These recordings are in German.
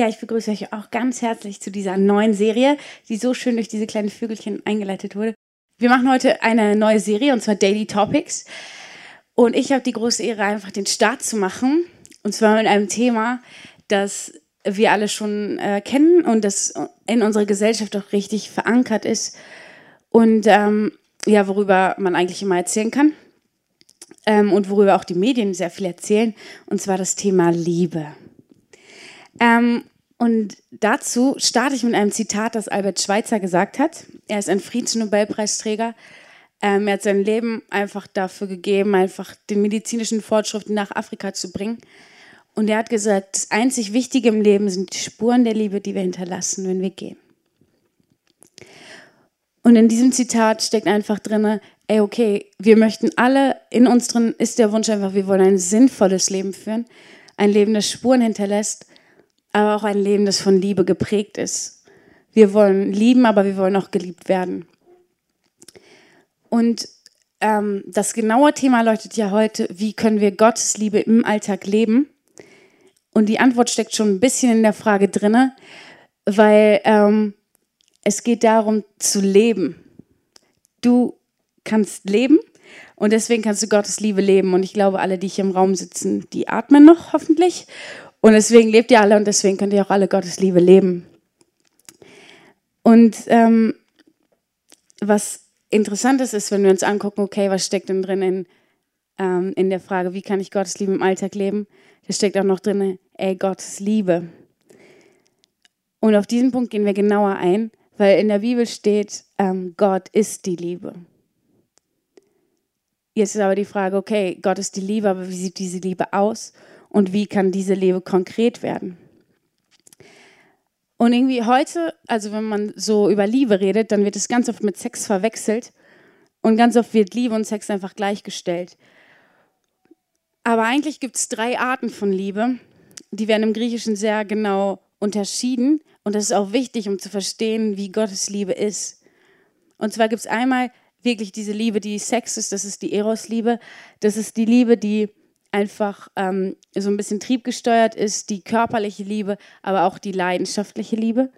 Ja, ich begrüße euch auch ganz herzlich zu dieser neuen Serie, die so schön durch diese kleinen Vögelchen eingeleitet wurde. Wir machen heute eine neue Serie und zwar Daily Topics. Und ich habe die große Ehre, einfach den Start zu machen. Und zwar mit einem Thema, das wir alle schon äh, kennen und das in unserer Gesellschaft auch richtig verankert ist. Und ähm, ja, worüber man eigentlich immer erzählen kann. Ähm, und worüber auch die Medien sehr viel erzählen. Und zwar das Thema Liebe. Ähm, und dazu starte ich mit einem Zitat, das Albert Schweitzer gesagt hat. Er ist ein Friedensnobelpreisträger. Ähm, er hat sein Leben einfach dafür gegeben, einfach den medizinischen Fortschritten nach Afrika zu bringen. Und er hat gesagt, das einzig Wichtige im Leben sind die Spuren der Liebe, die wir hinterlassen, wenn wir gehen. Und in diesem Zitat steckt einfach drin, ey, okay, wir möchten alle, in uns drin ist der Wunsch einfach, wir wollen ein sinnvolles Leben führen, ein Leben, das Spuren hinterlässt aber auch ein Leben, das von Liebe geprägt ist. Wir wollen lieben, aber wir wollen auch geliebt werden. Und ähm, das genaue Thema leuchtet ja heute, wie können wir Gottes Liebe im Alltag leben? Und die Antwort steckt schon ein bisschen in der Frage drinne, weil ähm, es geht darum zu leben. Du kannst leben und deswegen kannst du Gottes Liebe leben. Und ich glaube, alle, die hier im Raum sitzen, die atmen noch hoffentlich und deswegen lebt ihr alle und deswegen könnt ihr auch alle Gottes Liebe leben. Und ähm, was interessant ist, wenn wir uns angucken, okay, was steckt denn drin in, ähm, in der Frage, wie kann ich Gottes Liebe im Alltag leben? Da steckt auch noch drin, ey, Gottes Liebe. Und auf diesen Punkt gehen wir genauer ein, weil in der Bibel steht, ähm, Gott ist die Liebe. Jetzt ist aber die Frage, okay, Gott ist die Liebe, aber wie sieht diese Liebe aus? Und wie kann diese Liebe konkret werden. Und irgendwie heute, also wenn man so über Liebe redet, dann wird es ganz oft mit Sex verwechselt und ganz oft wird Liebe und Sex einfach gleichgestellt. Aber eigentlich gibt es drei Arten von Liebe, die werden im Griechischen sehr genau unterschieden und das ist auch wichtig, um zu verstehen, wie Gottes Liebe ist. Und zwar gibt es einmal wirklich diese Liebe, die Sex ist, das ist die Eros-Liebe, das ist die Liebe, die einfach ähm, so ein bisschen triebgesteuert ist, die körperliche Liebe, aber auch die leidenschaftliche Liebe.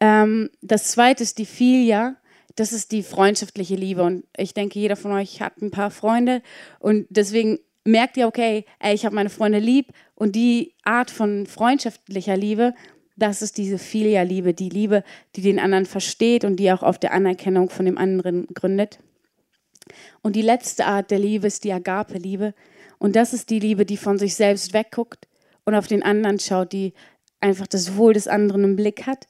Ähm, das zweite ist die Filia, das ist die freundschaftliche Liebe. Und ich denke, jeder von euch hat ein paar Freunde und deswegen merkt ihr, okay, ey, ich habe meine Freunde lieb und die Art von freundschaftlicher Liebe, das ist diese Filia-Liebe, die Liebe, die den anderen versteht und die auch auf der Anerkennung von dem anderen gründet. Und die letzte Art der Liebe ist die Agape-Liebe. Und das ist die Liebe, die von sich selbst wegguckt und auf den anderen schaut, die einfach das Wohl des anderen im Blick hat.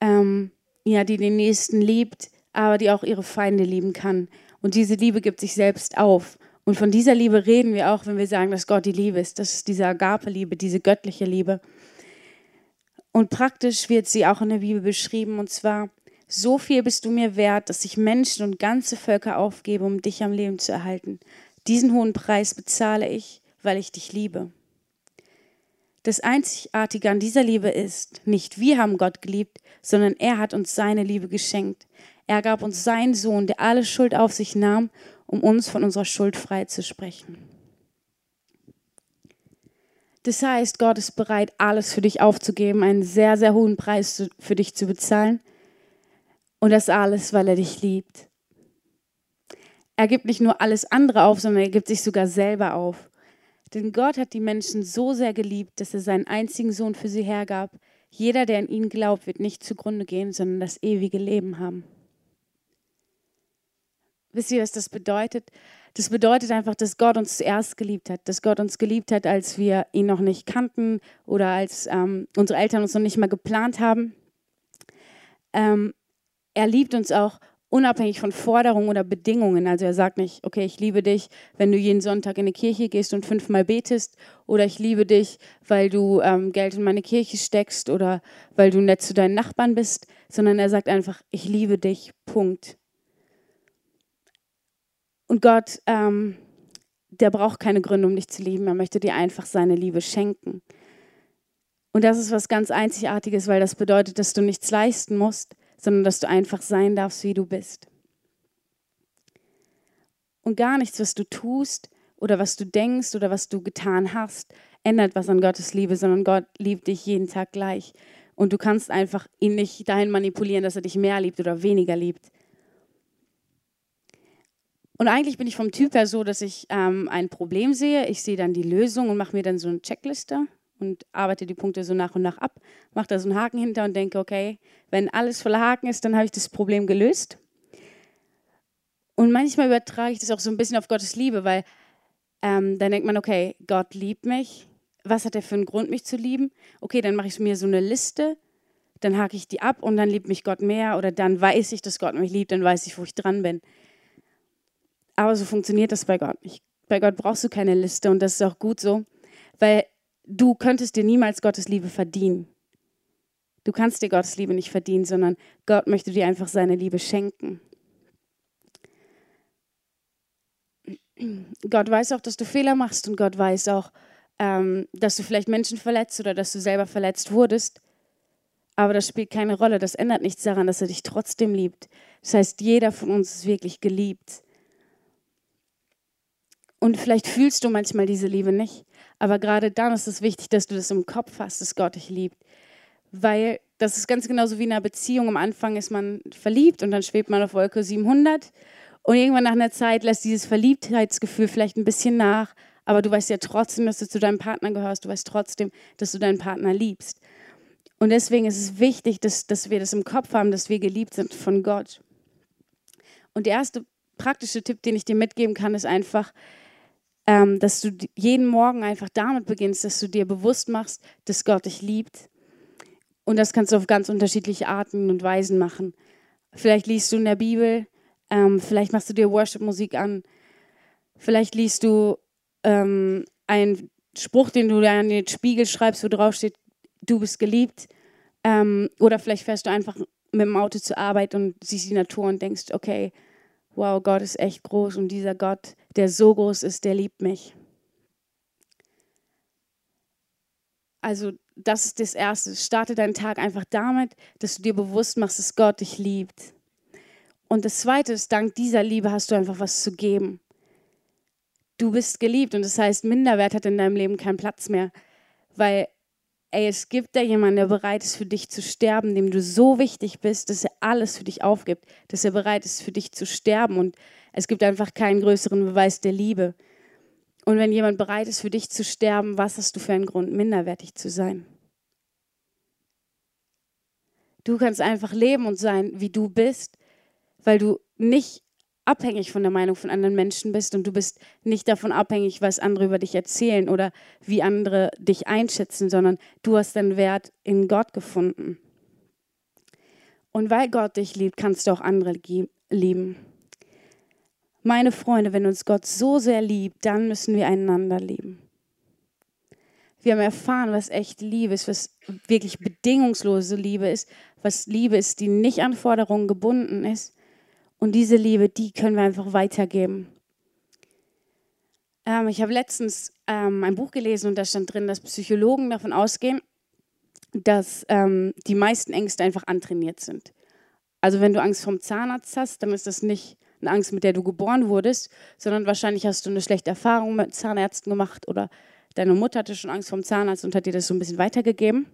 Ähm, ja, die den Nächsten liebt, aber die auch ihre Feinde lieben kann. Und diese Liebe gibt sich selbst auf. Und von dieser Liebe reden wir auch, wenn wir sagen, dass Gott die Liebe ist. Das ist diese Agape-Liebe, diese göttliche Liebe. Und praktisch wird sie auch in der Bibel beschrieben. Und zwar, so viel bist du mir wert, dass ich Menschen und ganze Völker aufgebe, um dich am Leben zu erhalten. Diesen hohen Preis bezahle ich, weil ich dich liebe. Das Einzigartige an dieser Liebe ist, nicht wir haben Gott geliebt, sondern er hat uns seine Liebe geschenkt. Er gab uns seinen Sohn, der alle Schuld auf sich nahm, um uns von unserer Schuld frei zu sprechen. Das heißt, Gott ist bereit, alles für dich aufzugeben, einen sehr, sehr hohen Preis für dich zu bezahlen. Und das alles, weil er dich liebt. Er gibt nicht nur alles andere auf, sondern er gibt sich sogar selber auf. Denn Gott hat die Menschen so sehr geliebt, dass er seinen einzigen Sohn für sie hergab. Jeder, der an ihn glaubt, wird nicht zugrunde gehen, sondern das ewige Leben haben. Wisst ihr, was das bedeutet? Das bedeutet einfach, dass Gott uns zuerst geliebt hat, dass Gott uns geliebt hat, als wir ihn noch nicht kannten oder als ähm, unsere Eltern uns noch nicht mal geplant haben. Ähm, er liebt uns auch unabhängig von Forderungen oder Bedingungen. Also er sagt nicht, okay, ich liebe dich, wenn du jeden Sonntag in die Kirche gehst und fünfmal betest, oder ich liebe dich, weil du ähm, Geld in meine Kirche steckst oder weil du nett zu deinen Nachbarn bist, sondern er sagt einfach, ich liebe dich, Punkt. Und Gott, ähm, der braucht keine Gründe, um dich zu lieben. Er möchte dir einfach seine Liebe schenken. Und das ist was ganz Einzigartiges, weil das bedeutet, dass du nichts leisten musst, sondern dass du einfach sein darfst, wie du bist. Und gar nichts, was du tust oder was du denkst oder was du getan hast, ändert was an Gottes Liebe, sondern Gott liebt dich jeden Tag gleich. Und du kannst einfach ihn nicht dahin manipulieren, dass er dich mehr liebt oder weniger liebt. Und eigentlich bin ich vom Typ her so, dass ich ähm, ein Problem sehe, ich sehe dann die Lösung und mache mir dann so eine Checkliste und arbeite die Punkte so nach und nach ab, mache da so einen Haken hinter und denke, okay, wenn alles voller Haken ist, dann habe ich das Problem gelöst. Und manchmal übertrage ich das auch so ein bisschen auf Gottes Liebe, weil ähm, dann denkt man, okay, Gott liebt mich. Was hat er für einen Grund, mich zu lieben? Okay, dann mache ich mir so eine Liste, dann hake ich die ab und dann liebt mich Gott mehr oder dann weiß ich, dass Gott mich liebt, dann weiß ich, wo ich dran bin. Aber so funktioniert das bei Gott nicht. Bei Gott brauchst du keine Liste und das ist auch gut so, weil du könntest dir niemals Gottes Liebe verdienen. Du kannst dir Gottes Liebe nicht verdienen, sondern Gott möchte dir einfach seine Liebe schenken. Gott weiß auch, dass du Fehler machst und Gott weiß auch, ähm, dass du vielleicht Menschen verletzt oder dass du selber verletzt wurdest. Aber das spielt keine Rolle. Das ändert nichts daran, dass er dich trotzdem liebt. Das heißt, jeder von uns ist wirklich geliebt. Und vielleicht fühlst du manchmal diese Liebe nicht. Aber gerade dann ist es wichtig, dass du das im Kopf hast, dass Gott dich liebt. Weil das ist ganz genauso wie in einer Beziehung. Am Anfang ist man verliebt und dann schwebt man auf Wolke 700. Und irgendwann nach einer Zeit lässt dieses Verliebtheitsgefühl vielleicht ein bisschen nach. Aber du weißt ja trotzdem, dass du zu deinem Partner gehörst. Du weißt trotzdem, dass du deinen Partner liebst. Und deswegen ist es wichtig, dass, dass wir das im Kopf haben, dass wir geliebt sind von Gott. Und der erste praktische Tipp, den ich dir mitgeben kann, ist einfach, ähm, dass du jeden Morgen einfach damit beginnst, dass du dir bewusst machst, dass Gott dich liebt. Und das kannst du auf ganz unterschiedliche Arten und Weisen machen. Vielleicht liest du in der Bibel, ähm, vielleicht machst du dir Worship-Musik an, vielleicht liest du ähm, einen Spruch, den du an den Spiegel schreibst, wo drauf steht, du bist geliebt. Ähm, oder vielleicht fährst du einfach mit dem Auto zur Arbeit und siehst die Natur und denkst, okay, wow, Gott ist echt groß und dieser Gott, der so groß ist, der liebt mich. Also das ist das Erste. Starte deinen Tag einfach damit, dass du dir bewusst machst, dass Gott dich liebt. Und das Zweite ist, dank dieser Liebe hast du einfach was zu geben. Du bist geliebt und das heißt, Minderwert hat in deinem Leben keinen Platz mehr, weil ey, es gibt da jemanden, der bereit ist, für dich zu sterben, dem du so wichtig bist, dass er alles für dich aufgibt, dass er bereit ist, für dich zu sterben. Und es gibt einfach keinen größeren Beweis der Liebe. Und wenn jemand bereit ist, für dich zu sterben, was hast du für einen Grund, minderwertig zu sein? Du kannst einfach leben und sein, wie du bist, weil du nicht abhängig von der Meinung von anderen Menschen bist und du bist nicht davon abhängig, was andere über dich erzählen oder wie andere dich einschätzen, sondern du hast deinen Wert in Gott gefunden. Und weil Gott dich liebt, kannst du auch andere lieben. Meine Freunde, wenn uns Gott so sehr liebt, dann müssen wir einander lieben. Wir haben erfahren, was echt Liebe ist, was wirklich bedingungslose Liebe ist, was Liebe ist, die nicht an Forderungen gebunden ist, und diese Liebe, die können wir einfach weitergeben. Ähm, ich habe letztens ähm, ein Buch gelesen und da stand drin, dass Psychologen davon ausgehen, dass ähm, die meisten Ängste einfach antrainiert sind. Also wenn du Angst vom Zahnarzt hast, dann ist das nicht eine Angst, mit der du geboren wurdest, sondern wahrscheinlich hast du eine schlechte Erfahrung mit Zahnärzten gemacht oder deine Mutter hatte schon Angst vom Zahnarzt und hat dir das so ein bisschen weitergegeben.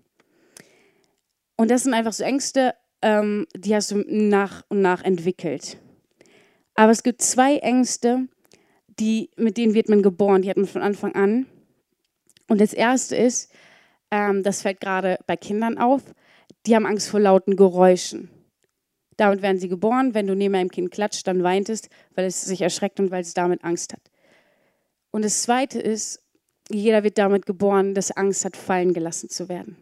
Und das sind einfach so Ängste, ähm, die hast du nach und nach entwickelt. Aber es gibt zwei Ängste, die, mit denen wird man geboren, die hat man von Anfang an. Und das erste ist, ähm, das fällt gerade bei Kindern auf, die haben Angst vor lauten Geräuschen. Damit werden sie geboren. Wenn du neben einem Kind klatscht, dann weint es, weil es sich erschreckt und weil es damit Angst hat. Und das zweite ist, jeder wird damit geboren, dass Angst hat, fallen gelassen zu werden.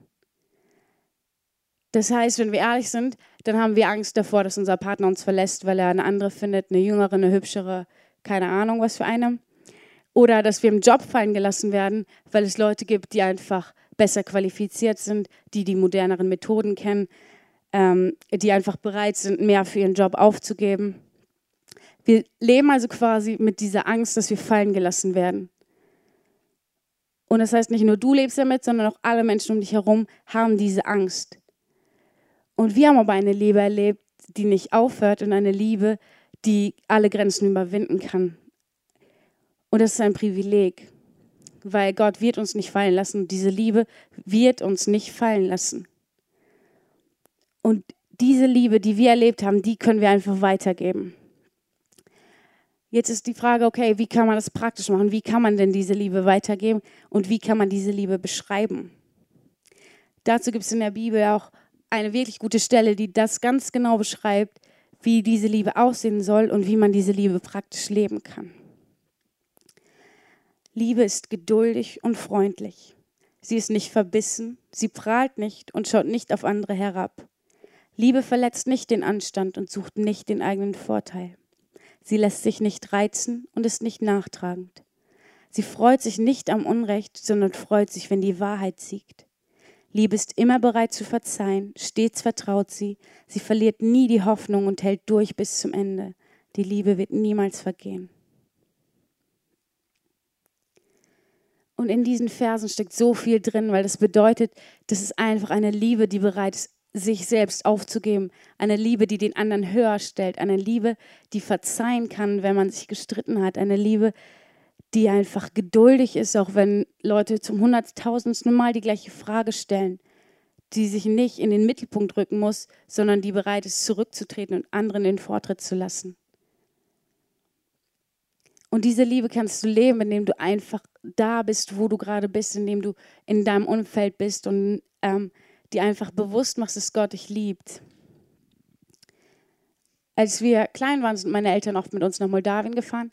Das heißt, wenn wir ehrlich sind, dann haben wir Angst davor, dass unser Partner uns verlässt, weil er eine andere findet, eine jüngere, eine hübschere, keine Ahnung, was für eine. Oder dass wir im Job fallen gelassen werden, weil es Leute gibt, die einfach besser qualifiziert sind, die die moderneren Methoden kennen, ähm, die einfach bereit sind, mehr für ihren Job aufzugeben. Wir leben also quasi mit dieser Angst, dass wir fallen gelassen werden. Und das heißt, nicht nur du lebst damit, sondern auch alle Menschen um dich herum haben diese Angst. Und wir haben aber eine Liebe erlebt, die nicht aufhört und eine Liebe, die alle Grenzen überwinden kann. Und das ist ein Privileg. weil Gott wird uns nicht fallen lassen diese Liebe wird uns nicht fallen lassen. Und diese Liebe, die wir erlebt haben, die können wir einfach weitergeben. Jetzt ist die Frage, okay, wie kann man das praktisch machen? Wie kann man denn diese Liebe weitergeben und wie kann man diese Liebe beschreiben? Dazu gibt es in der Bibel auch eine wirklich gute Stelle, die das ganz genau beschreibt, wie diese Liebe aussehen soll und wie man diese Liebe praktisch leben kann. Liebe ist geduldig und freundlich. Sie ist nicht verbissen, sie prahlt nicht und schaut nicht auf andere herab. Liebe verletzt nicht den Anstand und sucht nicht den eigenen Vorteil. Sie lässt sich nicht reizen und ist nicht nachtragend. Sie freut sich nicht am Unrecht, sondern freut sich, wenn die Wahrheit siegt. Liebe ist immer bereit zu verzeihen, stets vertraut sie, sie verliert nie die Hoffnung und hält durch bis zum Ende. Die Liebe wird niemals vergehen. Und in diesen Versen steckt so viel drin, weil das bedeutet, das ist einfach eine Liebe, die bereit ist, sich selbst aufzugeben. Eine Liebe, die den anderen höher stellt. Eine Liebe, die verzeihen kann, wenn man sich gestritten hat. Eine Liebe, die einfach geduldig ist, auch wenn Leute zum hunderttausendsten Mal die gleiche Frage stellen. Die sich nicht in den Mittelpunkt rücken muss, sondern die bereit ist, zurückzutreten und anderen den Vortritt zu lassen. Und diese Liebe kannst du leben, indem du einfach da bist, wo du gerade bist, indem du in deinem Umfeld bist und ähm, dir einfach bewusst machst, dass Gott dich liebt. Als wir klein waren, sind meine Eltern oft mit uns nach Moldawien gefahren.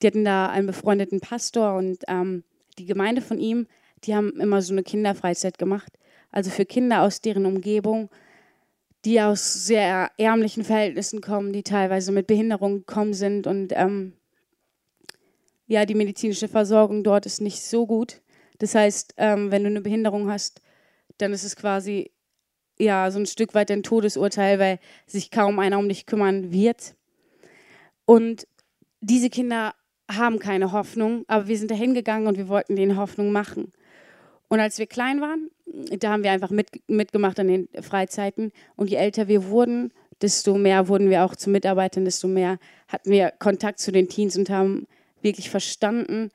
Die hatten da einen befreundeten Pastor und ähm, die Gemeinde von ihm, die haben immer so eine Kinderfreizeit gemacht. Also für Kinder aus deren Umgebung, die aus sehr ärmlichen Verhältnissen kommen, die teilweise mit Behinderung gekommen sind und ähm, ja, die medizinische Versorgung dort ist nicht so gut. Das heißt, ähm, wenn du eine Behinderung hast, dann ist es quasi ja so ein Stück weit ein Todesurteil, weil sich kaum einer um dich kümmern wird. Und diese Kinder haben keine Hoffnung, aber wir sind da hingegangen und wir wollten denen Hoffnung machen. Und als wir klein waren, da haben wir einfach mit, mitgemacht an den Freizeiten. Und je älter wir wurden, desto mehr wurden wir auch zu Mitarbeitern, desto mehr hatten wir Kontakt zu den Teens und haben wirklich verstanden,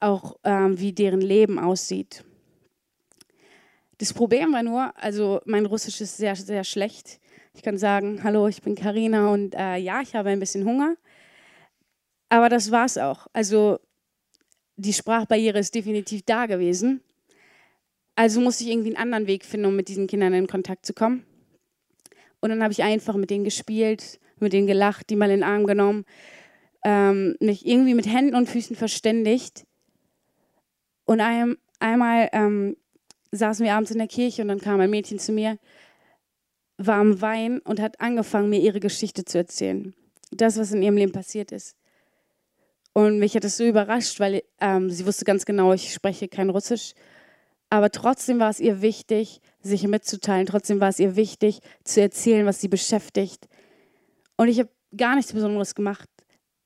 auch ähm, wie deren Leben aussieht. Das Problem war nur, also mein Russisch ist sehr, sehr schlecht. Ich kann sagen, hallo, ich bin Karina und äh, ja, ich habe ein bisschen Hunger. Aber das war es auch. Also die Sprachbarriere ist definitiv da gewesen. Also musste ich irgendwie einen anderen Weg finden, um mit diesen Kindern in Kontakt zu kommen. Und dann habe ich einfach mit denen gespielt, mit denen gelacht, die mal in den Arm genommen ähm, mich irgendwie mit Händen und Füßen verständigt. Und ein, einmal ähm, saßen wir abends in der Kirche und dann kam ein Mädchen zu mir, war am Wein und hat angefangen, mir ihre Geschichte zu erzählen. Das, was in ihrem Leben passiert ist. Und mich hat das so überrascht, weil ähm, sie wusste ganz genau, ich spreche kein Russisch. Aber trotzdem war es ihr wichtig, sich mitzuteilen. Trotzdem war es ihr wichtig, zu erzählen, was sie beschäftigt. Und ich habe gar nichts Besonderes gemacht.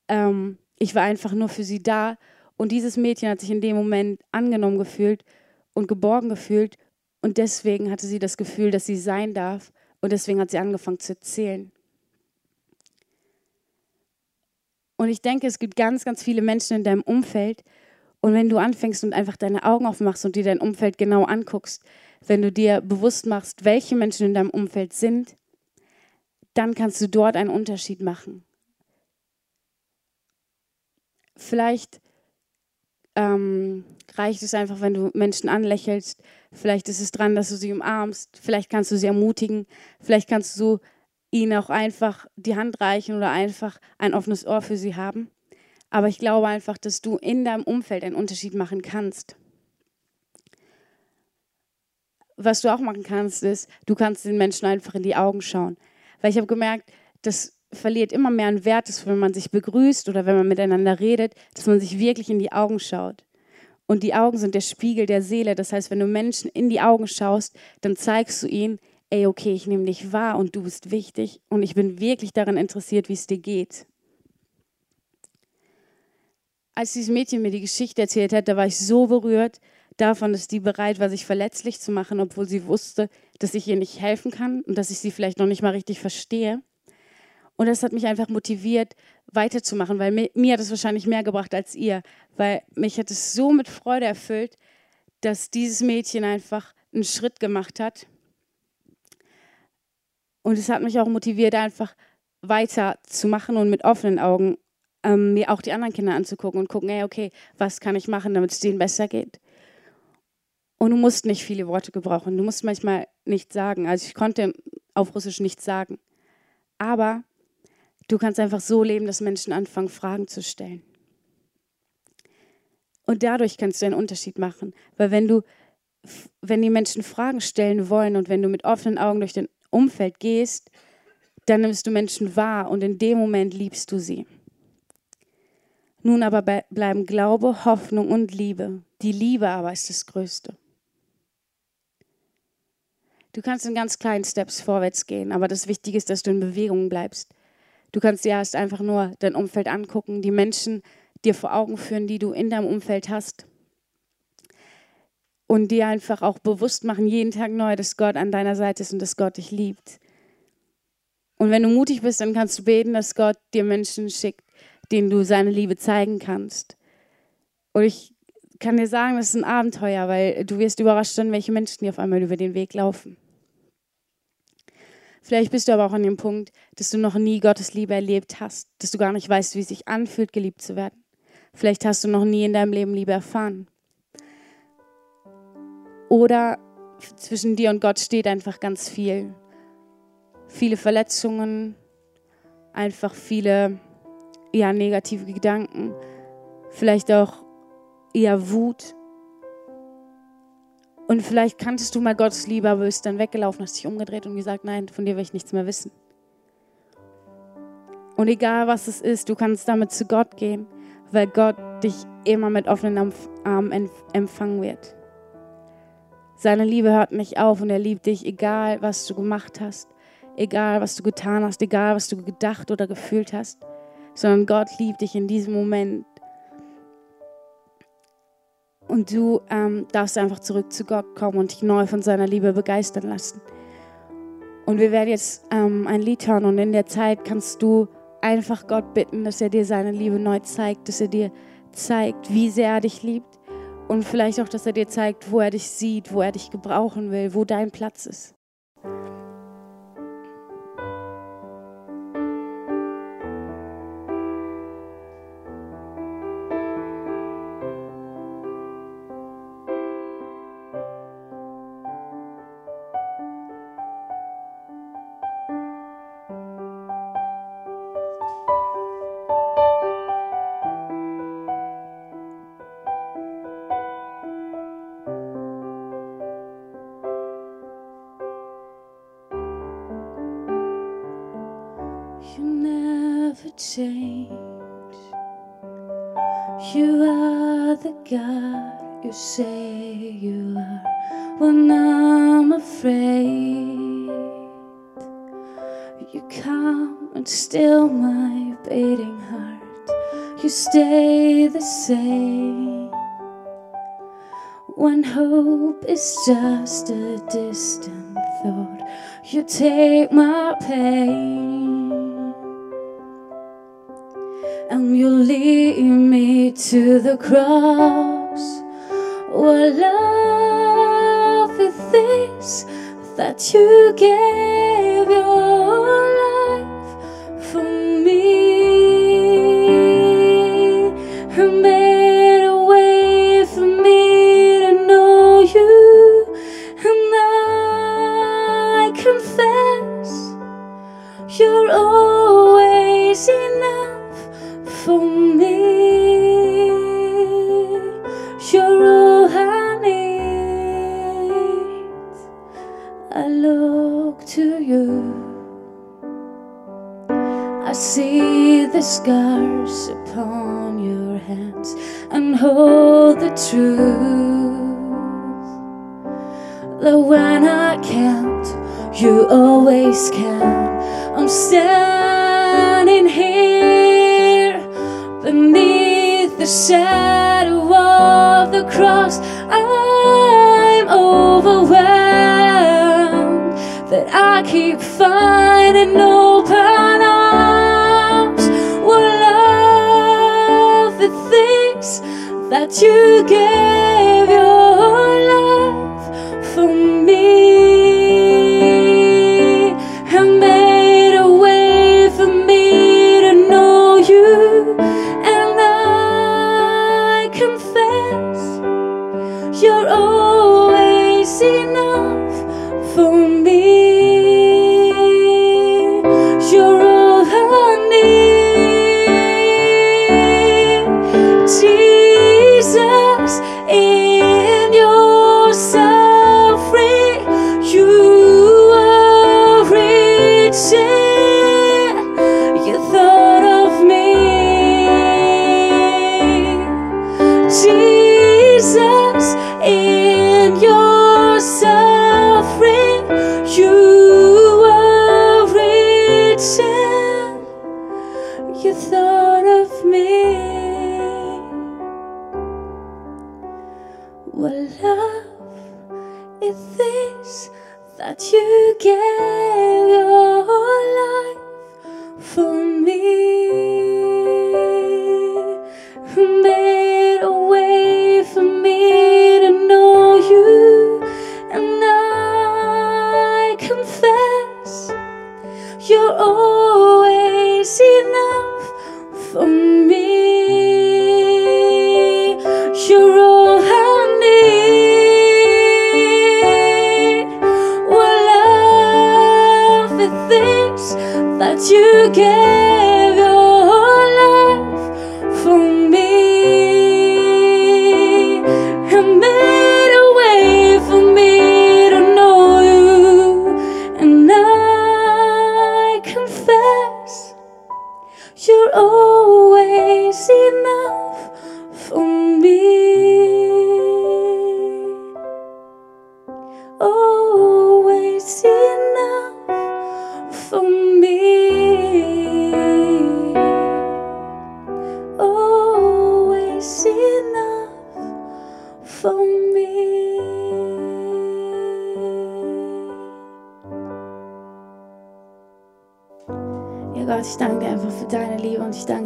Ähm, ich war einfach nur für sie da. Und dieses Mädchen hat sich in dem Moment angenommen gefühlt und geborgen gefühlt. Und deswegen hatte sie das Gefühl, dass sie sein darf. Und deswegen hat sie angefangen zu erzählen. Und ich denke, es gibt ganz, ganz viele Menschen in deinem Umfeld. Und wenn du anfängst und einfach deine Augen aufmachst und dir dein Umfeld genau anguckst, wenn du dir bewusst machst, welche Menschen in deinem Umfeld sind, dann kannst du dort einen Unterschied machen. Vielleicht ähm, reicht es einfach, wenn du Menschen anlächelst. Vielleicht ist es dran, dass du sie umarmst. Vielleicht kannst du sie ermutigen. Vielleicht kannst du ihnen auch einfach die Hand reichen oder einfach ein offenes Ohr für sie haben. Aber ich glaube einfach, dass du in deinem Umfeld einen Unterschied machen kannst. Was du auch machen kannst, ist, du kannst den Menschen einfach in die Augen schauen. Weil ich habe gemerkt, dass verliert immer mehr an Wert ist, wenn man sich begrüßt oder wenn man miteinander redet, dass man sich wirklich in die Augen schaut. Und die Augen sind der Spiegel der Seele. Das heißt, wenn du Menschen in die Augen schaust, dann zeigst du ihnen, ey, okay, ich nehme dich wahr und du bist wichtig und ich bin wirklich daran interessiert, wie es dir geht. Als dieses Mädchen mir die Geschichte erzählt hat, da war ich so berührt davon, dass die bereit war, sich verletzlich zu machen, obwohl sie wusste, dass ich ihr nicht helfen kann und dass ich sie vielleicht noch nicht mal richtig verstehe. Und das hat mich einfach motiviert, weiterzumachen, weil mir, mir hat es wahrscheinlich mehr gebracht als ihr, weil mich hat es so mit Freude erfüllt, dass dieses Mädchen einfach einen Schritt gemacht hat. Und es hat mich auch motiviert, einfach weiterzumachen und mit offenen Augen ähm, mir auch die anderen Kinder anzugucken und gucken, hey, okay, was kann ich machen, damit es denen besser geht. Und du musst nicht viele Worte gebrauchen. Du musst manchmal nichts sagen. Also ich konnte auf Russisch nichts sagen. Aber du kannst einfach so leben, dass Menschen anfangen, Fragen zu stellen. Und dadurch kannst du einen Unterschied machen. Weil wenn du, wenn die Menschen Fragen stellen wollen und wenn du mit offenen Augen durch dein Umfeld gehst, dann nimmst du Menschen wahr und in dem Moment liebst du sie. Nun aber bleiben Glaube, Hoffnung und Liebe. Die Liebe aber ist das Größte. Du kannst in ganz kleinen Steps vorwärts gehen, aber das Wichtige ist, dass du in Bewegung bleibst. Du kannst dir erst einfach nur dein Umfeld angucken, die Menschen dir vor Augen führen, die du in deinem Umfeld hast. Und dir einfach auch bewusst machen, jeden Tag neu, dass Gott an deiner Seite ist und dass Gott dich liebt. Und wenn du mutig bist, dann kannst du beten, dass Gott dir Menschen schickt, denen du seine Liebe zeigen kannst. Und ich kann dir sagen, das ist ein Abenteuer, weil du wirst überrascht sein, welche Menschen dir auf einmal über den Weg laufen. Vielleicht bist du aber auch an dem Punkt, dass du noch nie Gottes Liebe erlebt hast, dass du gar nicht weißt, wie es sich anfühlt, geliebt zu werden. Vielleicht hast du noch nie in deinem Leben Liebe erfahren. Oder zwischen dir und Gott steht einfach ganz viel. Viele Verletzungen, einfach viele ja, negative Gedanken, vielleicht auch eher Wut. Und vielleicht kanntest du mal Gottes Liebe, aber bist dann weggelaufen, hast dich umgedreht und gesagt, nein, von dir will ich nichts mehr wissen. Und egal was es ist, du kannst damit zu Gott gehen, weil Gott dich immer mit offenen Armen empfangen wird. Seine Liebe hört nicht auf und er liebt dich, egal was du gemacht hast, egal was du getan hast, egal was du gedacht oder gefühlt hast, sondern Gott liebt dich in diesem Moment und du ähm, darfst einfach zurück zu Gott kommen und dich neu von seiner Liebe begeistern lassen. Und wir werden jetzt ähm, ein Lied hören und in der Zeit kannst du einfach Gott bitten, dass er dir seine Liebe neu zeigt, dass er dir zeigt, wie sehr er dich liebt und vielleicht auch, dass er dir zeigt, wo er dich sieht, wo er dich gebrauchen will, wo dein Platz ist. You are the God you say you are when I'm afraid. You come and still my beating heart. You stay the same when hope is just a distant thought. You take my pain. and you lead me to the cross. What love is this that you gave your life for me? Who made a way for me to know you? And I confess you're all. Upon your hands and hold the truth that when I can't, you always can. I'm standing here beneath the shadow of the cross. I'm overwhelmed that I keep finding open arms. that you gave your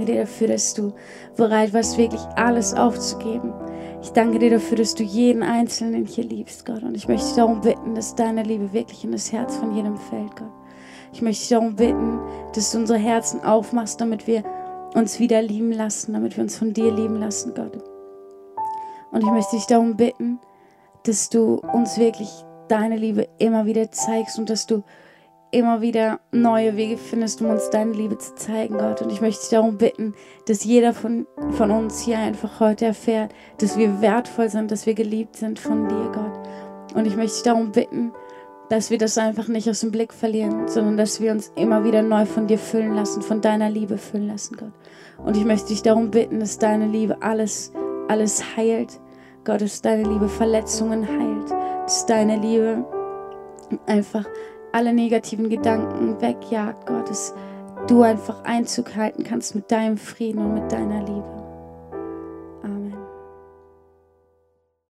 danke dir dafür, dass du bereit warst, wirklich alles aufzugeben. Ich danke dir dafür, dass du jeden Einzelnen hier liebst, Gott. Und ich möchte darum bitten, dass deine Liebe wirklich in das Herz von jedem fällt, Gott. Ich möchte darum bitten, dass du unsere Herzen aufmachst, damit wir uns wieder lieben lassen, damit wir uns von dir lieben lassen, Gott. Und ich möchte dich darum bitten, dass du uns wirklich deine Liebe immer wieder zeigst und dass du immer wieder neue Wege findest, um uns deine Liebe zu zeigen, Gott. Und ich möchte dich darum bitten, dass jeder von, von uns hier einfach heute erfährt, dass wir wertvoll sind, dass wir geliebt sind von dir, Gott. Und ich möchte dich darum bitten, dass wir das einfach nicht aus dem Blick verlieren, sondern dass wir uns immer wieder neu von dir füllen lassen, von deiner Liebe füllen lassen, Gott. Und ich möchte dich darum bitten, dass deine Liebe alles, alles heilt. Gott, dass deine Liebe Verletzungen heilt, dass deine Liebe einfach alle negativen Gedanken wegjagt, Gott, dass du einfach Einzug halten kannst mit deinem Frieden und mit deiner Liebe.